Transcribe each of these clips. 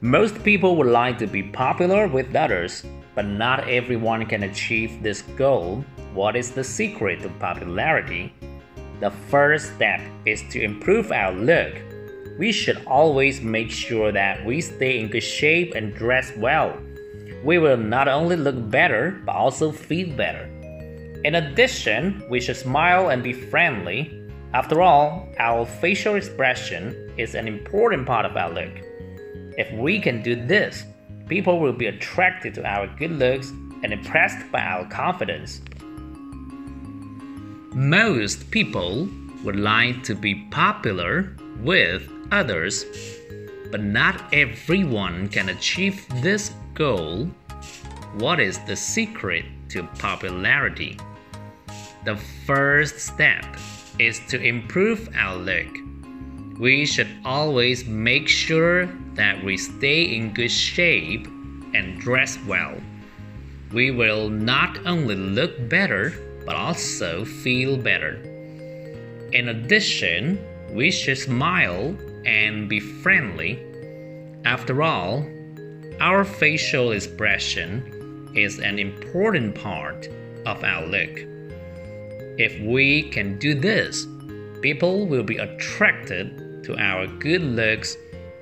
Most people would like to be popular with others, but not everyone can achieve this goal. What is the secret to popularity? The first step is to improve our look. We should always make sure that we stay in good shape and dress well. We will not only look better, but also feel better. In addition, we should smile and be friendly. After all, our facial expression is an important part of our look. If we can do this, people will be attracted to our good looks and impressed by our confidence. Most people would like to be popular with others, but not everyone can achieve this goal. What is the secret to popularity? The first step is to improve our look. We should always make sure that we stay in good shape and dress well. We will not only look better, but also feel better. In addition, we should smile and be friendly. After all, our facial expression is an important part of our look. If we can do this, people will be attracted to our good looks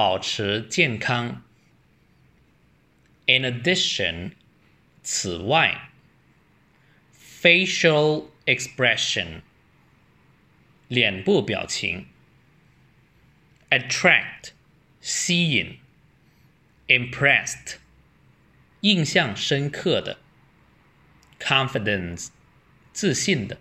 保持健康 in addition 此外 facial expression 脸部表情 attract 吸引 impressed 印象深刻的 confidence 自信的